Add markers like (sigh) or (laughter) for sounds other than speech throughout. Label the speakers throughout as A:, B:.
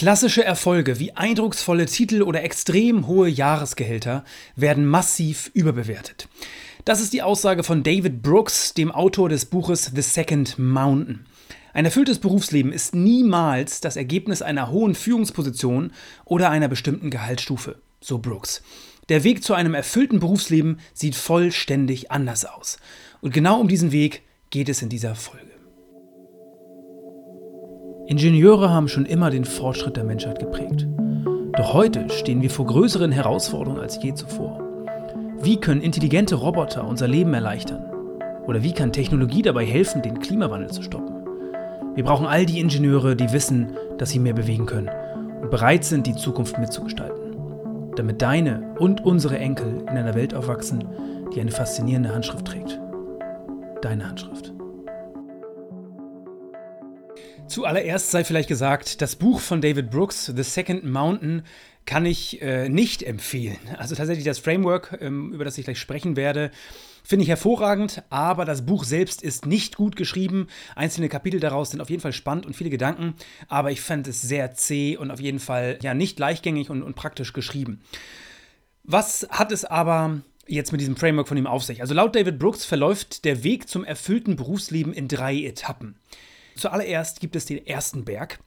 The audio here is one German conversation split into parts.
A: Klassische Erfolge wie eindrucksvolle Titel oder extrem hohe Jahresgehälter werden massiv überbewertet. Das ist die Aussage von David Brooks, dem Autor des Buches The Second Mountain. Ein erfülltes Berufsleben ist niemals das Ergebnis einer hohen Führungsposition oder einer bestimmten Gehaltsstufe, so Brooks. Der Weg zu einem erfüllten Berufsleben sieht vollständig anders aus. Und genau um diesen Weg geht es in dieser Folge. Ingenieure haben schon immer den Fortschritt der Menschheit geprägt. Doch heute stehen wir vor größeren Herausforderungen als je zuvor. Wie können intelligente Roboter unser Leben erleichtern? Oder wie kann Technologie dabei helfen, den Klimawandel zu stoppen? Wir brauchen all die Ingenieure, die wissen, dass sie mehr bewegen können und bereit sind, die Zukunft mitzugestalten. Damit deine und unsere Enkel in einer Welt aufwachsen, die eine faszinierende Handschrift trägt. Deine Handschrift. Zuallererst sei vielleicht gesagt, das Buch von David Brooks, The Second Mountain, kann ich äh, nicht empfehlen. Also tatsächlich das Framework, ähm, über das ich gleich sprechen werde, finde ich hervorragend, aber das Buch selbst ist nicht gut geschrieben. Einzelne Kapitel daraus sind auf jeden Fall spannend und viele Gedanken, aber ich fand es sehr zäh und auf jeden Fall ja nicht leichtgängig und, und praktisch geschrieben. Was hat es aber jetzt mit diesem Framework von ihm auf sich? Also laut David Brooks verläuft der Weg zum erfüllten Berufsleben in drei Etappen. Zuallererst gibt es den ersten Berg.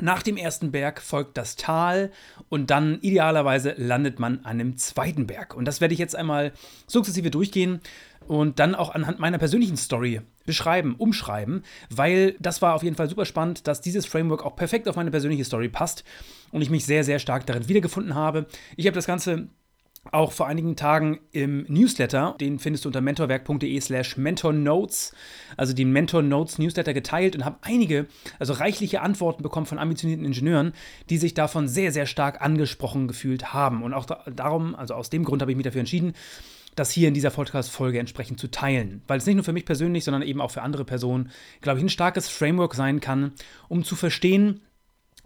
A: Nach dem ersten Berg folgt das Tal und dann idealerweise landet man an einem zweiten Berg. Und das werde ich jetzt einmal sukzessive durchgehen und dann auch anhand meiner persönlichen Story beschreiben, umschreiben, weil das war auf jeden Fall super spannend, dass dieses Framework auch perfekt auf meine persönliche Story passt und ich mich sehr, sehr stark darin wiedergefunden habe. Ich habe das Ganze auch vor einigen Tagen im Newsletter, den findest du unter mentorwerk.de slash mentornotes, also den Mentor Notes Newsletter geteilt und habe einige, also reichliche Antworten bekommen von ambitionierten Ingenieuren, die sich davon sehr, sehr stark angesprochen gefühlt haben. Und auch darum, also aus dem Grund habe ich mich dafür entschieden, das hier in dieser Podcast-Folge entsprechend zu teilen. Weil es nicht nur für mich persönlich, sondern eben auch für andere Personen, glaube ich, ein starkes Framework sein kann, um zu verstehen,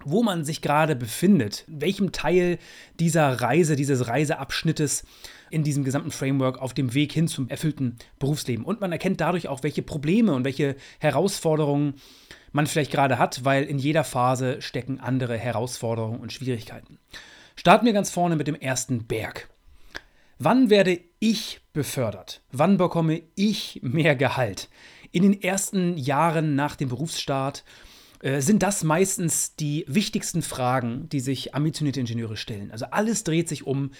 A: wo man sich gerade befindet, welchem Teil dieser Reise, dieses Reiseabschnittes in diesem gesamten Framework auf dem Weg hin zum erfüllten Berufsleben. Und man erkennt dadurch auch, welche Probleme und welche Herausforderungen man vielleicht gerade hat, weil in jeder Phase stecken andere Herausforderungen und Schwierigkeiten. Starten wir ganz vorne mit dem ersten Berg. Wann werde ich befördert? Wann bekomme ich mehr Gehalt? In den ersten Jahren nach dem Berufsstart äh, sind das meistens die wichtigsten Fragen, die sich ambitionierte Ingenieure stellen. Also alles dreht sich um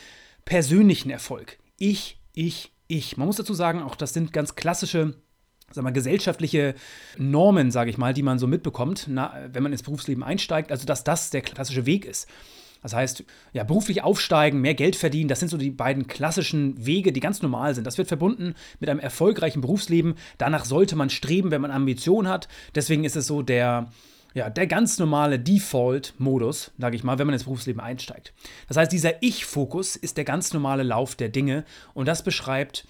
A: persönlichen Erfolg. Ich, ich, ich. Man muss dazu sagen, auch das sind ganz klassische sag mal, gesellschaftliche Normen, sage ich mal, die man so mitbekommt, na, wenn man ins Berufsleben einsteigt, also dass das der klassische Weg ist. Das heißt, ja, beruflich aufsteigen, mehr Geld verdienen, das sind so die beiden klassischen Wege, die ganz normal sind. Das wird verbunden mit einem erfolgreichen Berufsleben. Danach sollte man streben, wenn man Ambition hat. Deswegen ist es so der, ja, der ganz normale Default-Modus, sage ich mal, wenn man ins Berufsleben einsteigt. Das heißt, dieser Ich-Fokus ist der ganz normale Lauf der Dinge und das beschreibt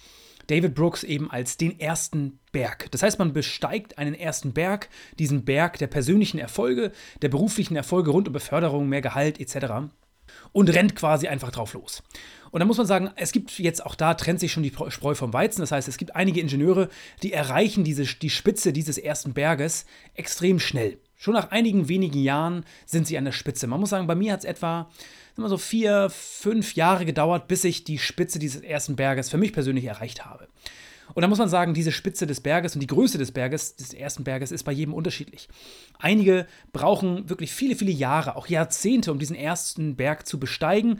A: David Brooks eben als den ersten Berg. Das heißt, man besteigt einen ersten Berg, diesen Berg der persönlichen Erfolge, der beruflichen Erfolge rund um Beförderung, mehr Gehalt etc. und rennt quasi einfach drauf los. Und da muss man sagen, es gibt jetzt auch da trennt sich schon die Spreu vom Weizen. Das heißt, es gibt einige Ingenieure, die erreichen diese, die Spitze dieses ersten Berges extrem schnell. Schon nach einigen wenigen Jahren sind sie an der Spitze. Man muss sagen, bei mir hat es etwa immer so vier, fünf Jahre gedauert, bis ich die Spitze dieses ersten Berges für mich persönlich erreicht habe. Und da muss man sagen, diese Spitze des Berges und die Größe des Berges, des ersten Berges, ist bei jedem unterschiedlich. Einige brauchen wirklich viele, viele Jahre, auch Jahrzehnte, um diesen ersten Berg zu besteigen.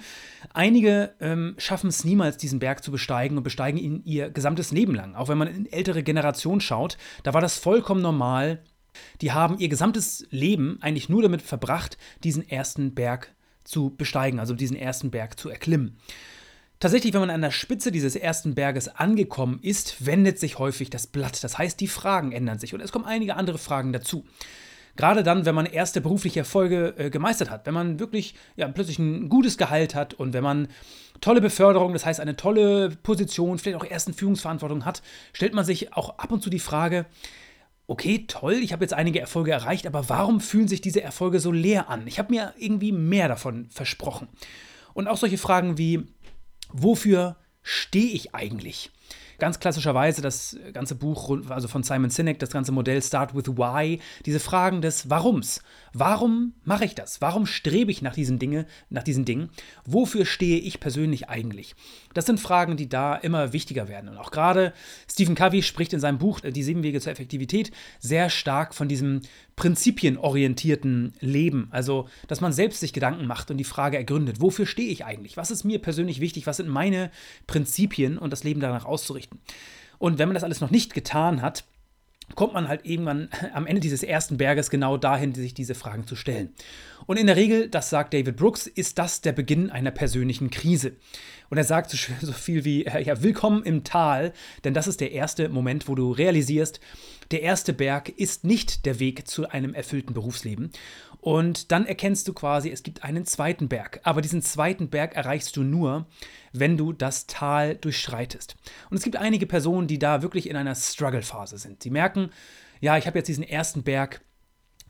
A: Einige ähm, schaffen es niemals, diesen Berg zu besteigen und besteigen ihn ihr gesamtes Leben lang. Auch wenn man in ältere Generationen schaut, da war das vollkommen normal, die haben ihr gesamtes Leben eigentlich nur damit verbracht, diesen ersten Berg zu besteigen, also diesen ersten Berg zu erklimmen. Tatsächlich, wenn man an der Spitze dieses ersten Berges angekommen ist, wendet sich häufig das Blatt. Das heißt, die Fragen ändern sich und es kommen einige andere Fragen dazu. Gerade dann, wenn man erste berufliche Erfolge äh, gemeistert hat, wenn man wirklich ja, plötzlich ein gutes Gehalt hat und wenn man tolle Beförderung, das heißt eine tolle Position, vielleicht auch ersten Führungsverantwortung hat, stellt man sich auch ab und zu die Frage, okay, toll, ich habe jetzt einige Erfolge erreicht, aber warum fühlen sich diese Erfolge so leer an? Ich habe mir irgendwie mehr davon versprochen. Und auch solche Fragen wie, wofür stehe ich eigentlich? Ganz klassischerweise das ganze Buch, also von Simon Sinek, das ganze Modell Start with Why, diese Fragen des Warums. Warum mache ich das? Warum strebe ich nach diesen, Dinge, nach diesen Dingen? Wofür stehe ich persönlich eigentlich? Das sind Fragen, die da immer wichtiger werden. Und auch gerade Stephen Covey spricht in seinem Buch Die sieben Wege zur Effektivität sehr stark von diesem prinzipienorientierten Leben. Also, dass man selbst sich Gedanken macht und die Frage ergründet, wofür stehe ich eigentlich? Was ist mir persönlich wichtig? Was sind meine Prinzipien und das Leben danach auszurichten? Und wenn man das alles noch nicht getan hat, kommt man halt irgendwann (laughs) am Ende dieses ersten Berges genau dahin, sich diese Fragen zu stellen. Und in der Regel, das sagt David Brooks, ist das der Beginn einer persönlichen Krise. Und er sagt so viel wie, äh, ja, willkommen im Tal, denn das ist der erste Moment, wo du realisierst, der erste Berg ist nicht der Weg zu einem erfüllten Berufsleben. Und dann erkennst du quasi, es gibt einen zweiten Berg. Aber diesen zweiten Berg erreichst du nur, wenn du das Tal durchschreitest. Und es gibt einige Personen, die da wirklich in einer Struggle-Phase sind. Sie merken, ja, ich habe jetzt diesen ersten Berg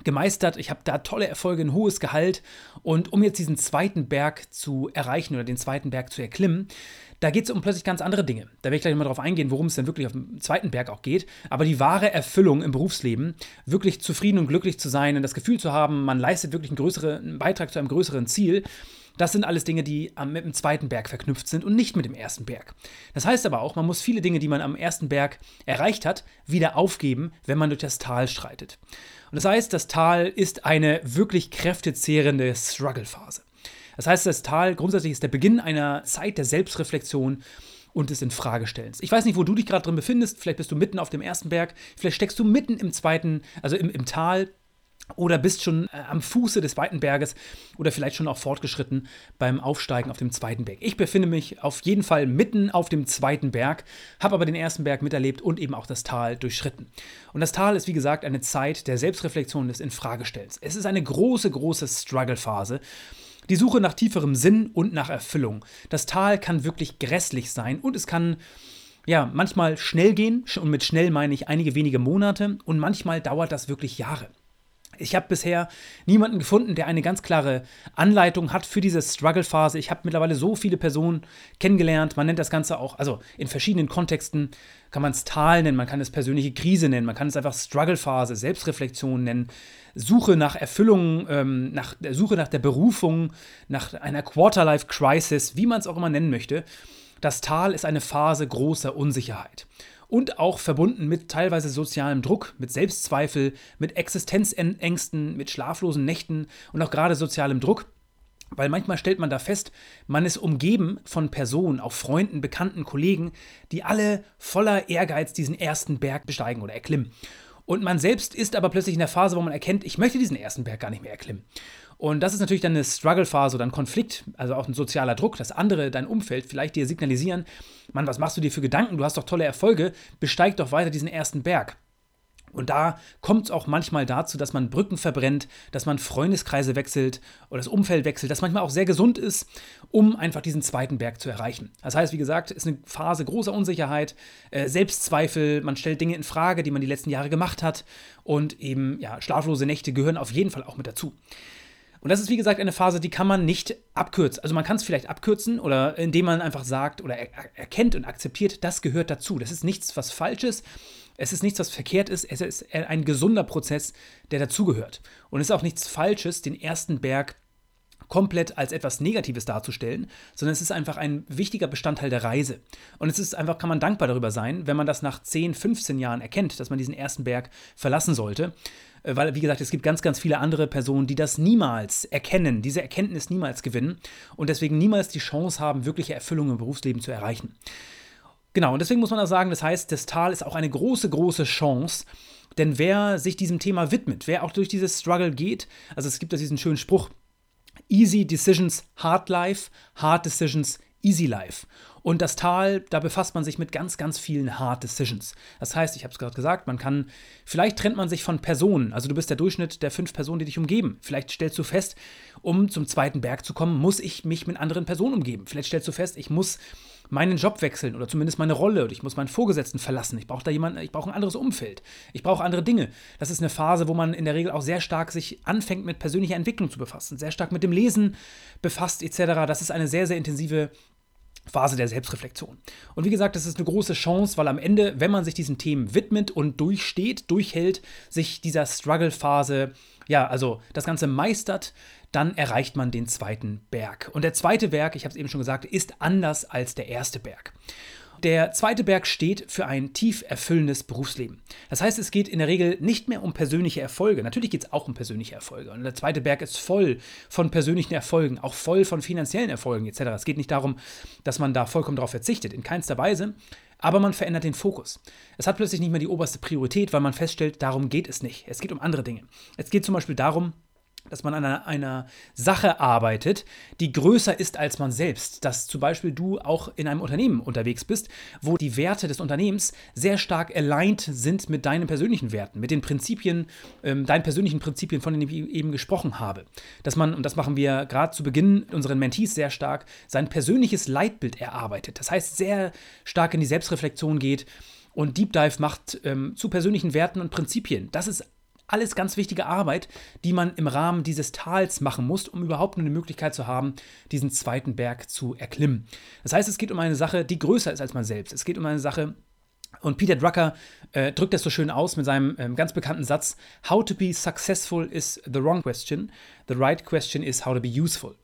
A: gemeistert. Ich habe da tolle Erfolge, ein hohes Gehalt. Und um jetzt diesen zweiten Berg zu erreichen oder den zweiten Berg zu erklimmen, da geht es um plötzlich ganz andere Dinge. Da werde ich gleich mal darauf eingehen, worum es denn wirklich auf dem zweiten Berg auch geht. Aber die wahre Erfüllung im Berufsleben, wirklich zufrieden und glücklich zu sein und das Gefühl zu haben, man leistet wirklich einen größeren Beitrag zu einem größeren Ziel, das sind alles Dinge, die mit dem zweiten Berg verknüpft sind und nicht mit dem ersten Berg. Das heißt aber auch, man muss viele Dinge, die man am ersten Berg erreicht hat, wieder aufgeben, wenn man durch das Tal schreitet. Und das heißt, das Tal ist eine wirklich kräftezehrende Struggle-Phase. Das heißt, das Tal grundsätzlich ist der Beginn einer Zeit der Selbstreflexion und des Infragestellens. Ich weiß nicht, wo du dich gerade drin befindest. Vielleicht bist du mitten auf dem ersten Berg, vielleicht steckst du mitten im zweiten, also im, im Tal oder bist schon äh, am Fuße des zweiten Berges oder vielleicht schon auch fortgeschritten beim Aufsteigen auf dem zweiten Berg. Ich befinde mich auf jeden Fall mitten auf dem zweiten Berg, habe aber den ersten Berg miterlebt und eben auch das Tal durchschritten. Und das Tal ist wie gesagt eine Zeit der Selbstreflexion des Infragestellens. Es ist eine große, große Struggle-Phase. Die Suche nach tieferem Sinn und nach Erfüllung. Das Tal kann wirklich grässlich sein und es kann ja, manchmal schnell gehen, und mit schnell meine ich einige wenige Monate, und manchmal dauert das wirklich Jahre. Ich habe bisher niemanden gefunden, der eine ganz klare Anleitung hat für diese Struggle-Phase. Ich habe mittlerweile so viele Personen kennengelernt. Man nennt das Ganze auch, also in verschiedenen Kontexten kann man es Tal nennen, man kann es persönliche Krise nennen, man kann es einfach Struggle-Phase, Selbstreflexion nennen, Suche nach Erfüllung, ähm, nach der Suche nach der Berufung, nach einer Quarterlife-Crisis, wie man es auch immer nennen möchte. Das Tal ist eine Phase großer Unsicherheit und auch verbunden mit teilweise sozialem Druck, mit Selbstzweifel, mit Existenzängsten, mit schlaflosen Nächten und auch gerade sozialem Druck. Weil manchmal stellt man da fest, man ist umgeben von Personen, auch Freunden, Bekannten, Kollegen, die alle voller Ehrgeiz diesen ersten Berg besteigen oder erklimmen. Und man selbst ist aber plötzlich in der Phase, wo man erkennt, ich möchte diesen ersten Berg gar nicht mehr erklimmen. Und das ist natürlich dann eine Struggle-Phase oder ein Konflikt, also auch ein sozialer Druck, dass andere, dein Umfeld vielleicht dir signalisieren, Mann, was machst du dir für Gedanken? Du hast doch tolle Erfolge, besteig doch weiter diesen ersten Berg. Und da kommt es auch manchmal dazu, dass man Brücken verbrennt, dass man Freundeskreise wechselt oder das Umfeld wechselt, das manchmal auch sehr gesund ist, um einfach diesen zweiten Berg zu erreichen. Das heißt, wie gesagt, ist eine Phase großer Unsicherheit, äh, Selbstzweifel, man stellt Dinge in Frage, die man die letzten Jahre gemacht hat und eben ja, schlaflose Nächte gehören auf jeden Fall auch mit dazu. Und das ist, wie gesagt, eine Phase, die kann man nicht abkürzen. Also man kann es vielleicht abkürzen oder indem man einfach sagt oder er erkennt und akzeptiert, das gehört dazu. Das ist nichts, was falsch ist. Es ist nichts, was verkehrt ist. Es ist ein gesunder Prozess, der dazugehört. Und es ist auch nichts Falsches, den ersten Berg komplett als etwas Negatives darzustellen, sondern es ist einfach ein wichtiger Bestandteil der Reise. Und es ist einfach, kann man dankbar darüber sein, wenn man das nach 10, 15 Jahren erkennt, dass man diesen ersten Berg verlassen sollte. Äh, weil, wie gesagt, es gibt ganz, ganz viele andere Personen, die das niemals erkennen, diese Erkenntnis niemals gewinnen und deswegen niemals die Chance haben, wirkliche Erfüllung im Berufsleben zu erreichen. Genau, und deswegen muss man auch sagen, das heißt, das Tal ist auch eine große, große Chance, denn wer sich diesem Thema widmet, wer auch durch dieses Struggle geht, also es gibt da diesen schönen Spruch, Easy Decisions, Hard Life, Hard Decisions, Easy Life. Und das Tal, da befasst man sich mit ganz, ganz vielen Hard Decisions. Das heißt, ich habe es gerade gesagt, man kann, vielleicht trennt man sich von Personen. Also du bist der Durchschnitt der fünf Personen, die dich umgeben. Vielleicht stellst du fest, um zum zweiten Berg zu kommen, muss ich mich mit anderen Personen umgeben. Vielleicht stellst du fest, ich muss meinen Job wechseln oder zumindest meine Rolle oder ich muss meinen Vorgesetzten verlassen. Ich brauche da jemanden, ich brauche ein anderes Umfeld. Ich brauche andere Dinge. Das ist eine Phase, wo man in der Regel auch sehr stark sich anfängt mit persönlicher Entwicklung zu befassen, sehr stark mit dem Lesen befasst etc. Das ist eine sehr, sehr intensive Phase der Selbstreflexion. Und wie gesagt, das ist eine große Chance, weil am Ende, wenn man sich diesen Themen widmet und durchsteht, durchhält, sich dieser Struggle-Phase, ja, also das Ganze meistert, dann erreicht man den zweiten Berg. Und der zweite Berg, ich habe es eben schon gesagt, ist anders als der erste Berg. Der zweite Berg steht für ein tief erfüllendes Berufsleben. Das heißt, es geht in der Regel nicht mehr um persönliche Erfolge. Natürlich geht es auch um persönliche Erfolge. Und der zweite Berg ist voll von persönlichen Erfolgen, auch voll von finanziellen Erfolgen etc. Es geht nicht darum, dass man da vollkommen darauf verzichtet, in keinster Weise. Aber man verändert den Fokus. Es hat plötzlich nicht mehr die oberste Priorität, weil man feststellt, darum geht es nicht. Es geht um andere Dinge. Es geht zum Beispiel darum, dass man an einer, Sache arbeitet, die größer ist als man selbst. Dass zum Beispiel du auch in einem Unternehmen unterwegs bist, wo die Werte des Unternehmens sehr stark aligned sind mit deinen persönlichen Werten, mit den Prinzipien, ähm, deinen persönlichen Prinzipien, von denen ich eben gesprochen habe. Dass man, und das machen wir gerade zu Beginn unseren Mentees sehr stark, sein persönliches Leitbild erarbeitet. Das heißt, sehr stark in die Selbstreflexion geht und Deep Dive macht ähm, zu persönlichen Werten und Prinzipien. Das ist alles ganz wichtige Arbeit, die man im Rahmen dieses Tals machen muss, um überhaupt eine Möglichkeit zu haben, diesen zweiten Berg zu erklimmen. Das heißt, es geht um eine Sache, die größer ist als man selbst. Es geht um eine Sache, und Peter Drucker äh, drückt das so schön aus mit seinem ähm, ganz bekannten Satz: How to be successful is the wrong question. The right question is how to be useful.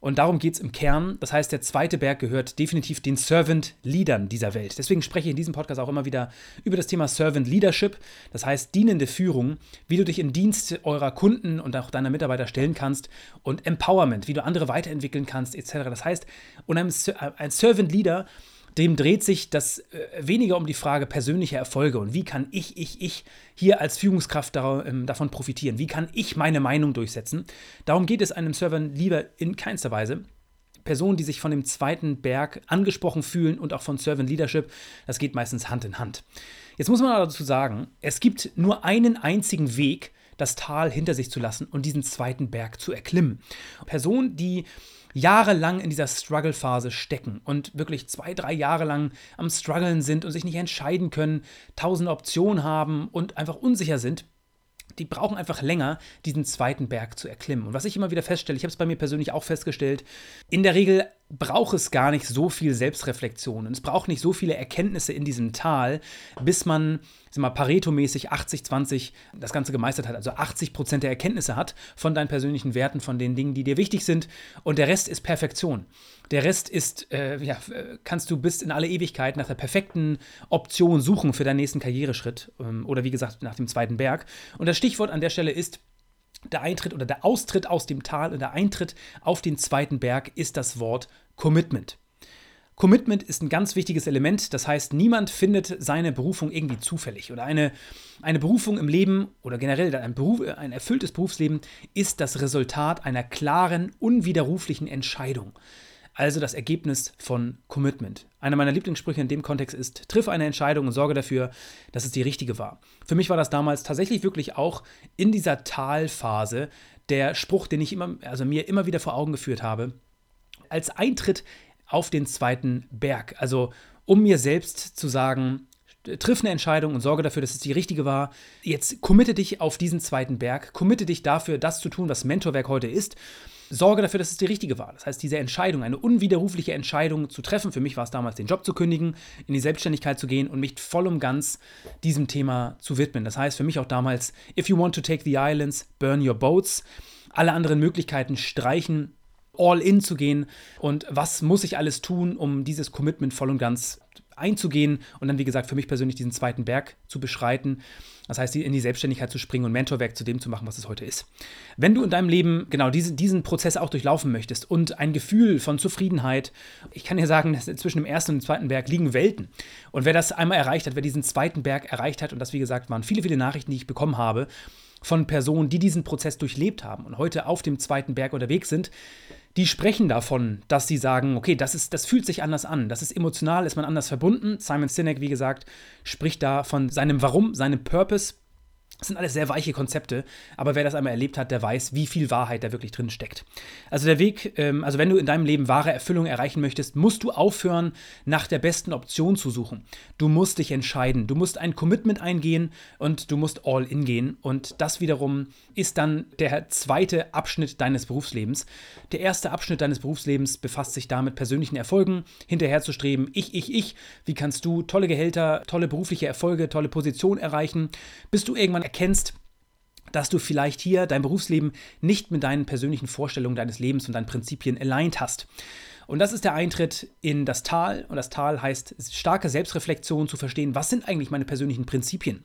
A: Und darum geht es im Kern. Das heißt, der zweite Berg gehört definitiv den Servant-Leadern dieser Welt. Deswegen spreche ich in diesem Podcast auch immer wieder über das Thema Servant Leadership. Das heißt, dienende Führung, wie du dich in Dienst eurer Kunden und auch deiner Mitarbeiter stellen kannst und Empowerment, wie du andere weiterentwickeln kannst, etc. Das heißt, und ein, ein Servant Leader dem dreht sich das äh, weniger um die Frage persönlicher Erfolge und wie kann ich, ich, ich hier als Führungskraft ähm, davon profitieren? Wie kann ich meine Meinung durchsetzen? Darum geht es einem Server lieber in keinster Weise. Personen, die sich von dem zweiten Berg angesprochen fühlen und auch von Servant Leadership, das geht meistens Hand in Hand. Jetzt muss man dazu sagen, es gibt nur einen einzigen Weg, das Tal hinter sich zu lassen und diesen zweiten Berg zu erklimmen. Personen, die jahrelang in dieser Struggle-Phase stecken und wirklich zwei, drei Jahre lang am Struggeln sind und sich nicht entscheiden können, tausend Optionen haben und einfach unsicher sind, die brauchen einfach länger, diesen zweiten Berg zu erklimmen. Und was ich immer wieder feststelle, ich habe es bei mir persönlich auch festgestellt, in der Regel braucht es gar nicht so viel Selbstreflexion. Und es braucht nicht so viele Erkenntnisse in diesem Tal, bis man, sag mal, Pareto-mäßig 80-20 das Ganze gemeistert hat. Also 80 Prozent der Erkenntnisse hat von deinen persönlichen Werten, von den Dingen, die dir wichtig sind. Und der Rest ist Perfektion. Der Rest ist, äh, ja, kannst du bis in alle Ewigkeit nach der perfekten Option suchen für deinen nächsten Karriereschritt. Ähm, oder wie gesagt, nach dem zweiten Berg. Und das Stichwort an der Stelle ist der Eintritt oder der Austritt aus dem Tal und der Eintritt auf den zweiten Berg ist das Wort Commitment. Commitment ist ein ganz wichtiges Element. Das heißt, niemand findet seine Berufung irgendwie zufällig. Oder eine, eine Berufung im Leben oder generell ein, Beruf, ein erfülltes Berufsleben ist das Resultat einer klaren, unwiderruflichen Entscheidung also das Ergebnis von Commitment. Einer meiner Lieblingssprüche in dem Kontext ist, triff eine Entscheidung und sorge dafür, dass es die richtige war. Für mich war das damals tatsächlich wirklich auch in dieser Talphase der Spruch, den ich immer, also mir immer wieder vor Augen geführt habe, als Eintritt auf den zweiten Berg. Also um mir selbst zu sagen, triff eine Entscheidung und sorge dafür, dass es die richtige war. Jetzt committe dich auf diesen zweiten Berg, committe dich dafür, das zu tun, was Mentorwerk heute ist sorge dafür, dass es die richtige war. Das heißt, diese Entscheidung, eine unwiderrufliche Entscheidung zu treffen, für mich war es damals, den Job zu kündigen, in die Selbstständigkeit zu gehen und mich voll und ganz diesem Thema zu widmen. Das heißt für mich auch damals, if you want to take the islands, burn your boats. Alle anderen Möglichkeiten streichen, all in zu gehen und was muss ich alles tun, um dieses Commitment voll und ganz einzugehen und dann, wie gesagt, für mich persönlich diesen zweiten Berg zu beschreiten. Das heißt, in die Selbstständigkeit zu springen und Mentorwerk zu dem zu machen, was es heute ist. Wenn du in deinem Leben genau diesen, diesen Prozess auch durchlaufen möchtest und ein Gefühl von Zufriedenheit, ich kann dir sagen, zwischen dem ersten und dem zweiten Berg liegen Welten. Und wer das einmal erreicht hat, wer diesen zweiten Berg erreicht hat, und das, wie gesagt, waren viele, viele Nachrichten, die ich bekommen habe, von Personen, die diesen Prozess durchlebt haben und heute auf dem zweiten Berg unterwegs sind, die sprechen davon, dass sie sagen, okay, das, ist, das fühlt sich anders an, das ist emotional, ist man anders verbunden. Simon Sinek, wie gesagt, spricht da von seinem Warum, seinem Purpose. Das sind alles sehr weiche Konzepte, aber wer das einmal erlebt hat, der weiß, wie viel Wahrheit da wirklich drin steckt. Also der Weg, ähm, also wenn du in deinem Leben wahre Erfüllung erreichen möchtest, musst du aufhören, nach der besten Option zu suchen. Du musst dich entscheiden, du musst ein Commitment eingehen und du musst all in gehen. Und das wiederum ist dann der zweite Abschnitt deines Berufslebens. Der erste Abschnitt deines Berufslebens befasst sich damit, persönlichen Erfolgen hinterherzustreben. Ich, ich, ich. Wie kannst du tolle Gehälter, tolle berufliche Erfolge, tolle Positionen erreichen, bis du irgendwann erkennst, dass du vielleicht hier dein Berufsleben nicht mit deinen persönlichen Vorstellungen deines Lebens und deinen Prinzipien aligned hast. Und das ist der Eintritt in das Tal. Und das Tal heißt starke Selbstreflexion zu verstehen, was sind eigentlich meine persönlichen Prinzipien?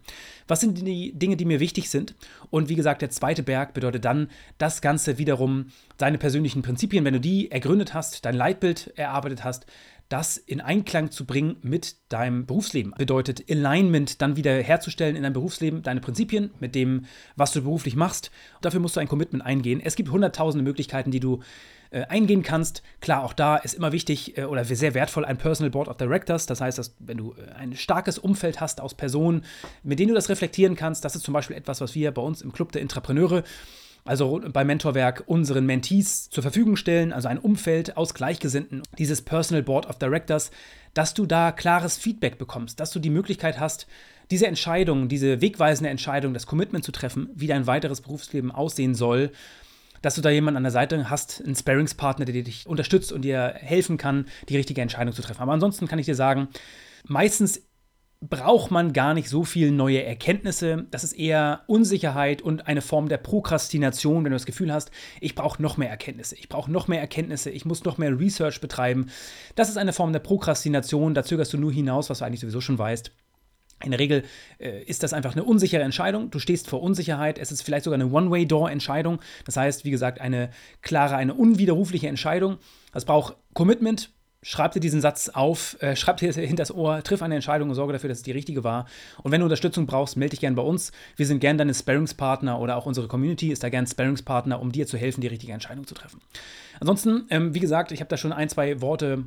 A: Was sind die Dinge, die mir wichtig sind? Und wie gesagt, der zweite Berg bedeutet dann das Ganze wiederum, deine persönlichen Prinzipien, wenn du die ergründet hast, dein Leitbild erarbeitet hast, das in Einklang zu bringen mit deinem Berufsleben. Bedeutet Alignment dann wieder herzustellen in deinem Berufsleben, deine Prinzipien mit dem, was du beruflich machst. dafür musst du ein Commitment eingehen. Es gibt hunderttausende Möglichkeiten, die du äh, eingehen kannst. Klar, auch da ist immer wichtig äh, oder sehr wertvoll ein Personal Board of Directors. Das heißt, dass wenn du äh, ein starkes Umfeld hast aus Personen, mit denen du das reflektieren kannst, das ist zum Beispiel etwas, was wir bei uns im Club der Intrapreneure also bei Mentorwerk unseren Mentees zur Verfügung stellen, also ein Umfeld aus Gleichgesinnten, dieses Personal Board of Directors, dass du da klares Feedback bekommst, dass du die Möglichkeit hast, diese Entscheidung, diese wegweisende Entscheidung, das Commitment zu treffen, wie dein weiteres Berufsleben aussehen soll, dass du da jemanden an der Seite hast, einen Sparringspartner, der dich unterstützt und dir helfen kann, die richtige Entscheidung zu treffen. Aber ansonsten kann ich dir sagen, meistens braucht man gar nicht so viel neue Erkenntnisse. Das ist eher Unsicherheit und eine Form der Prokrastination, wenn du das Gefühl hast, ich brauche noch mehr Erkenntnisse, ich brauche noch mehr Erkenntnisse, ich muss noch mehr Research betreiben. Das ist eine Form der Prokrastination, da zögerst du nur hinaus, was du eigentlich sowieso schon weißt. In der Regel äh, ist das einfach eine unsichere Entscheidung. Du stehst vor Unsicherheit. Es ist vielleicht sogar eine One-Way-Door-Entscheidung. Das heißt, wie gesagt, eine klare, eine unwiderrufliche Entscheidung. Das braucht Commitment, schreib dir diesen Satz auf, äh, schreib dir hinter das Ohr, triff eine Entscheidung und sorge dafür, dass es die richtige war. Und wenn du Unterstützung brauchst, melde dich gerne bei uns. Wir sind gerne deine Sparringspartner oder auch unsere Community ist da gerne Sparringspartner, um dir zu helfen, die richtige Entscheidung zu treffen. Ansonsten, ähm, wie gesagt, ich habe da schon ein, zwei Worte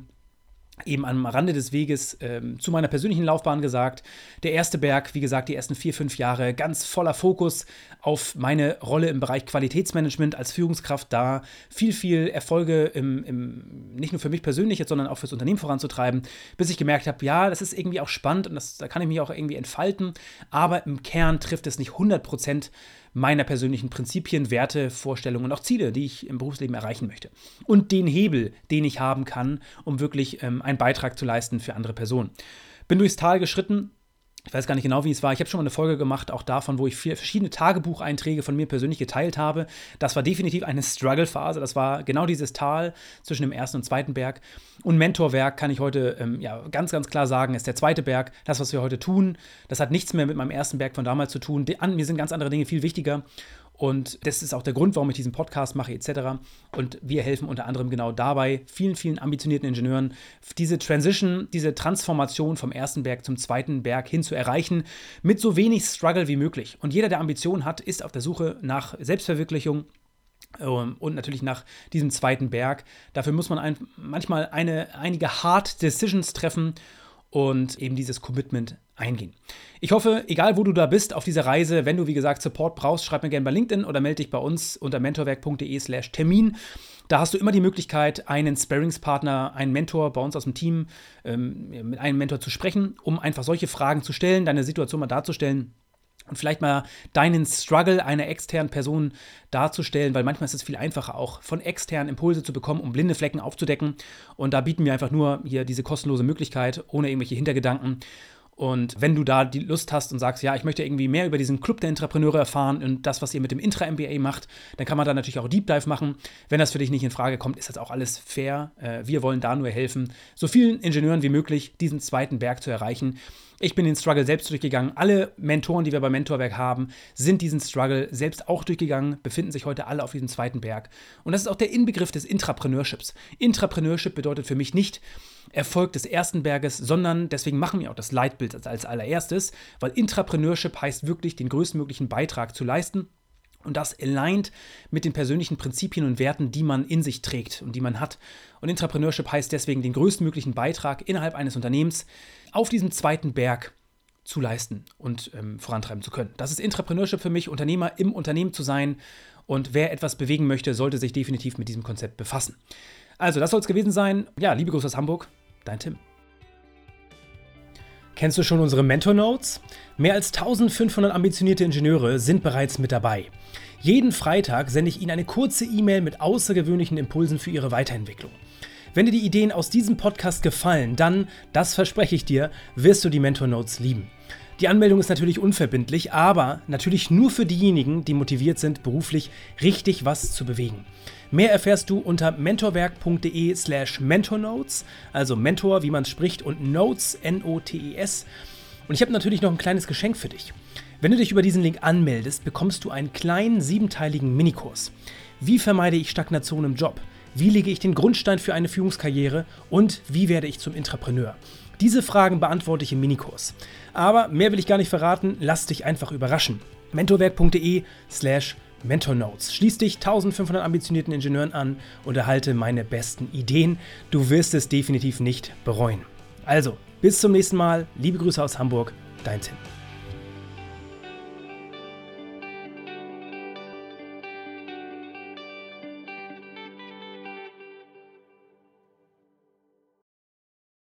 A: eben am Rande des Weges ähm, zu meiner persönlichen Laufbahn gesagt. Der erste Berg, wie gesagt, die ersten vier, fünf Jahre ganz voller Fokus auf meine Rolle im Bereich Qualitätsmanagement als Führungskraft da, viel, viel Erfolge im, im, nicht nur für mich persönlich, sondern auch fürs Unternehmen voranzutreiben, bis ich gemerkt habe, ja, das ist irgendwie auch spannend und das, da kann ich mich auch irgendwie entfalten, aber im Kern trifft es nicht 100 Prozent meiner persönlichen Prinzipien, Werte, Vorstellungen und auch Ziele, die ich im Berufsleben erreichen möchte. Und den Hebel, den ich haben kann, um wirklich ähm, einen Beitrag zu leisten für andere Personen. Bin durchs Tal geschritten, ich weiß gar nicht genau, wie es war. Ich habe schon mal eine Folge gemacht, auch davon, wo ich vier verschiedene Tagebucheinträge von mir persönlich geteilt habe. Das war definitiv eine Struggle-Phase. Das war genau dieses Tal zwischen dem ersten und zweiten Berg. Und Mentorwerk kann ich heute ähm, ja, ganz, ganz klar sagen, ist der zweite Berg. Das, was wir heute tun, das hat nichts mehr mit meinem ersten Berg von damals zu tun. Die, an, mir sind ganz andere Dinge viel wichtiger. Und das ist auch der Grund, warum ich diesen Podcast mache, etc. Und wir helfen unter anderem genau dabei, vielen, vielen ambitionierten Ingenieuren, diese Transition, diese Transformation vom ersten Berg zum zweiten Berg hin zu erreichen, mit so wenig Struggle wie möglich. Und jeder, der Ambitionen hat, ist auf der Suche nach Selbstverwirklichung, ähm, und natürlich nach diesem zweiten Berg. Dafür muss man ein, manchmal eine, einige Hard Decisions treffen und eben dieses Commitment eingehen. Ich hoffe, egal wo du da bist auf dieser Reise, wenn du wie gesagt Support brauchst, schreib mir gerne bei LinkedIn oder melde dich bei uns unter mentorwerk.de/slash Termin. Da hast du immer die Möglichkeit, einen Sparringspartner, einen Mentor bei uns aus dem Team, ähm, mit einem Mentor zu sprechen, um einfach solche Fragen zu stellen, deine Situation mal darzustellen und vielleicht mal deinen Struggle einer externen Person darzustellen, weil manchmal ist es viel einfacher auch von externen Impulse zu bekommen, um blinde Flecken aufzudecken. Und da bieten wir einfach nur hier diese kostenlose Möglichkeit, ohne irgendwelche Hintergedanken. Und wenn du da die Lust hast und sagst, ja, ich möchte irgendwie mehr über diesen Club der Entrepreneure erfahren und das, was ihr mit dem Intra-MBA macht, dann kann man da natürlich auch Deep Dive machen. Wenn das für dich nicht in Frage kommt, ist das auch alles fair. Äh, wir wollen da nur helfen, so vielen Ingenieuren wie möglich diesen zweiten Berg zu erreichen. Ich bin den Struggle selbst durchgegangen. Alle Mentoren, die wir bei Mentorwerk haben, sind diesen Struggle selbst auch durchgegangen, befinden sich heute alle auf diesem zweiten Berg. Und das ist auch der Inbegriff des Intrapreneurships. Intrapreneurship bedeutet für mich nicht Erfolg des ersten Berges, sondern deswegen machen wir auch das Leitbild als allererstes, weil Intrapreneurship heißt wirklich, den größtmöglichen Beitrag zu leisten und das aligned mit den persönlichen Prinzipien und Werten, die man in sich trägt und die man hat. Und Intrapreneurship heißt deswegen den größtmöglichen Beitrag innerhalb eines Unternehmens auf diesem zweiten Berg zu leisten und ähm, vorantreiben zu können. Das ist Intrapreneurship für mich, Unternehmer im Unternehmen zu sein. Und wer etwas bewegen möchte, sollte sich definitiv mit diesem Konzept befassen. Also, das soll es gewesen sein. Ja, liebe Grüße aus Hamburg, dein Tim. Kennst du schon unsere Mentor Notes? Mehr als 1500 ambitionierte Ingenieure sind bereits mit dabei. Jeden Freitag sende ich Ihnen eine kurze E-Mail mit außergewöhnlichen Impulsen für Ihre Weiterentwicklung. Wenn dir die Ideen aus diesem Podcast gefallen, dann, das verspreche ich dir, wirst du die Mentor Notes lieben. Die Anmeldung ist natürlich unverbindlich, aber natürlich nur für diejenigen, die motiviert sind, beruflich richtig was zu bewegen. Mehr erfährst du unter mentorwerk.de slash mentornotes, also Mentor, wie man es spricht, und Notes, N-O-T-E-S. Und ich habe natürlich noch ein kleines Geschenk für dich. Wenn du dich über diesen Link anmeldest, bekommst du einen kleinen siebenteiligen Minikurs. Wie vermeide ich Stagnation im Job? Wie lege ich den Grundstein für eine Führungskarriere? Und wie werde ich zum Intrapreneur? Diese Fragen beantworte ich im Minikurs. Aber mehr will ich gar nicht verraten, lass dich einfach überraschen. mentorwerk.de slash mentornotes. Schließ dich 1500 ambitionierten Ingenieuren an und erhalte meine besten Ideen. Du wirst es definitiv nicht bereuen. Also, bis zum nächsten Mal. Liebe Grüße aus Hamburg, dein Tim.